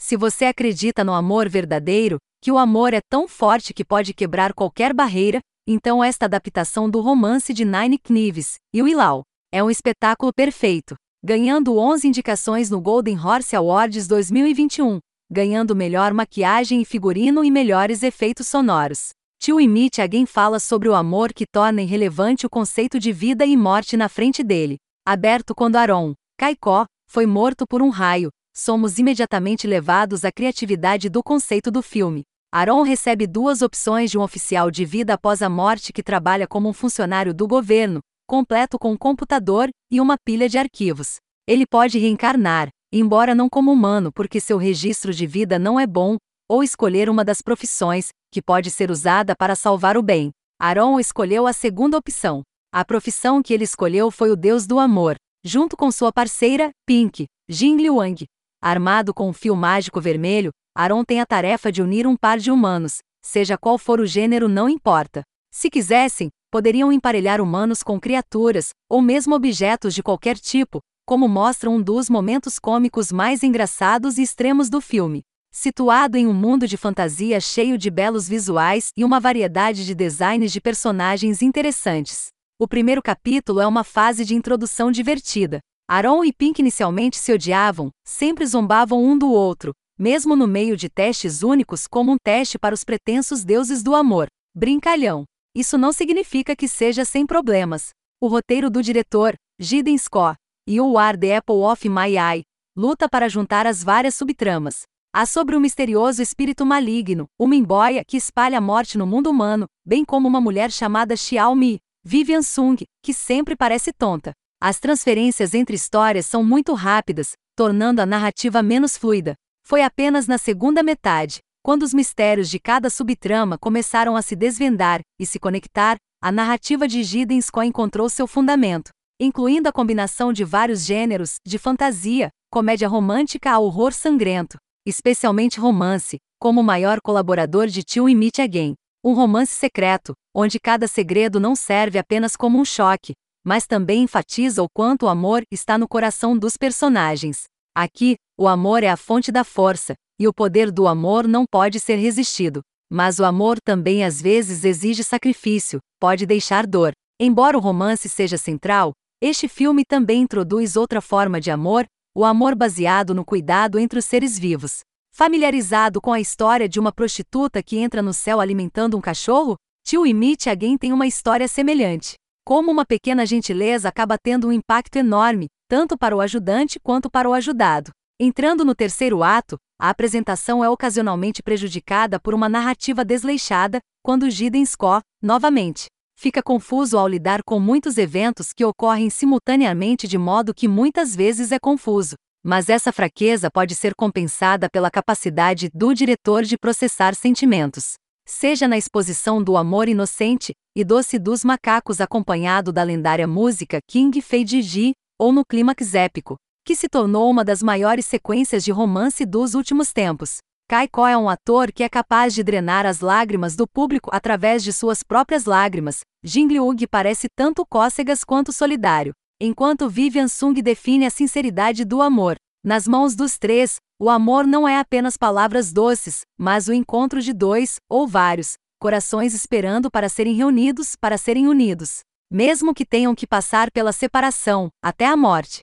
Se você acredita no amor verdadeiro, que o amor é tão forte que pode quebrar qualquer barreira, então esta adaptação do romance de Nine Knives e Willow é um espetáculo perfeito, ganhando 11 indicações no Golden Horse Awards 2021, ganhando melhor maquiagem e figurino e melhores efeitos sonoros. Tio Imite alguém fala sobre o amor que torna irrelevante o conceito de vida e morte na frente dele. Aberto quando Aaron, Caicó, foi morto por um raio, somos imediatamente levados à criatividade do conceito do filme. Aaron recebe duas opções de um oficial de vida após a morte que trabalha como um funcionário do governo, completo com um computador e uma pilha de arquivos. Ele pode reencarnar, embora não como humano porque seu registro de vida não é bom, ou escolher uma das profissões, que pode ser usada para salvar o bem. Aaron escolheu a segunda opção. A profissão que ele escolheu foi o deus do amor, junto com sua parceira, Pink, Jin Liuang. Armado com um fio mágico vermelho, Aaron tem a tarefa de unir um par de humanos, seja qual for o gênero, não importa. Se quisessem, poderiam emparelhar humanos com criaturas, ou mesmo objetos de qualquer tipo, como mostra um dos momentos cômicos mais engraçados e extremos do filme. Situado em um mundo de fantasia cheio de belos visuais e uma variedade de designs de personagens interessantes. O primeiro capítulo é uma fase de introdução divertida. Aaron e Pink inicialmente se odiavam, sempre zombavam um do outro, mesmo no meio de testes únicos como um teste para os pretensos deuses do amor. Brincalhão. Isso não significa que seja sem problemas. O roteiro do diretor, Giden Scott, e o War The Apple of My Eye, luta para juntar as várias subtramas. Há sobre um misterioso espírito maligno, uma emboia que espalha a morte no mundo humano, bem como uma mulher chamada Xiaomi, Vivian Sung, que sempre parece tonta. As transferências entre histórias são muito rápidas, tornando a narrativa menos fluida. Foi apenas na segunda metade, quando os mistérios de cada subtrama começaram a se desvendar e se conectar, a narrativa de Gidensko encontrou seu fundamento, incluindo a combinação de vários gêneros, de fantasia, comédia romântica a horror sangrento, especialmente romance, como o maior colaborador de Tio e Meet Again. Um romance secreto, onde cada segredo não serve apenas como um choque, mas também enfatiza o quanto o amor está no coração dos personagens. Aqui, o amor é a fonte da força, e o poder do amor não pode ser resistido. Mas o amor também às vezes exige sacrifício, pode deixar dor. Embora o romance seja central, este filme também introduz outra forma de amor, o amor baseado no cuidado entre os seres vivos. Familiarizado com a história de uma prostituta que entra no céu alimentando um cachorro, Tio e Mitch Again tem uma história semelhante. Como uma pequena gentileza acaba tendo um impacto enorme, tanto para o ajudante quanto para o ajudado. Entrando no terceiro ato, a apresentação é ocasionalmente prejudicada por uma narrativa desleixada, quando Giden Scott, novamente, fica confuso ao lidar com muitos eventos que ocorrem simultaneamente de modo que muitas vezes é confuso. Mas essa fraqueza pode ser compensada pela capacidade do diretor de processar sentimentos. Seja na exposição do amor inocente e doce dos macacos acompanhado da lendária música King Fade Ji, ou no clímax épico, que se tornou uma das maiores sequências de romance dos últimos tempos. Kai Ko é um ator que é capaz de drenar as lágrimas do público através de suas próprias lágrimas. Jin Liug parece tanto cócegas quanto solidário enquanto Vivian Sung define a sinceridade do amor. Nas mãos dos três, o amor não é apenas palavras doces, mas o encontro de dois, ou vários, corações esperando para serem reunidos, para serem unidos. Mesmo que tenham que passar pela separação, até a morte.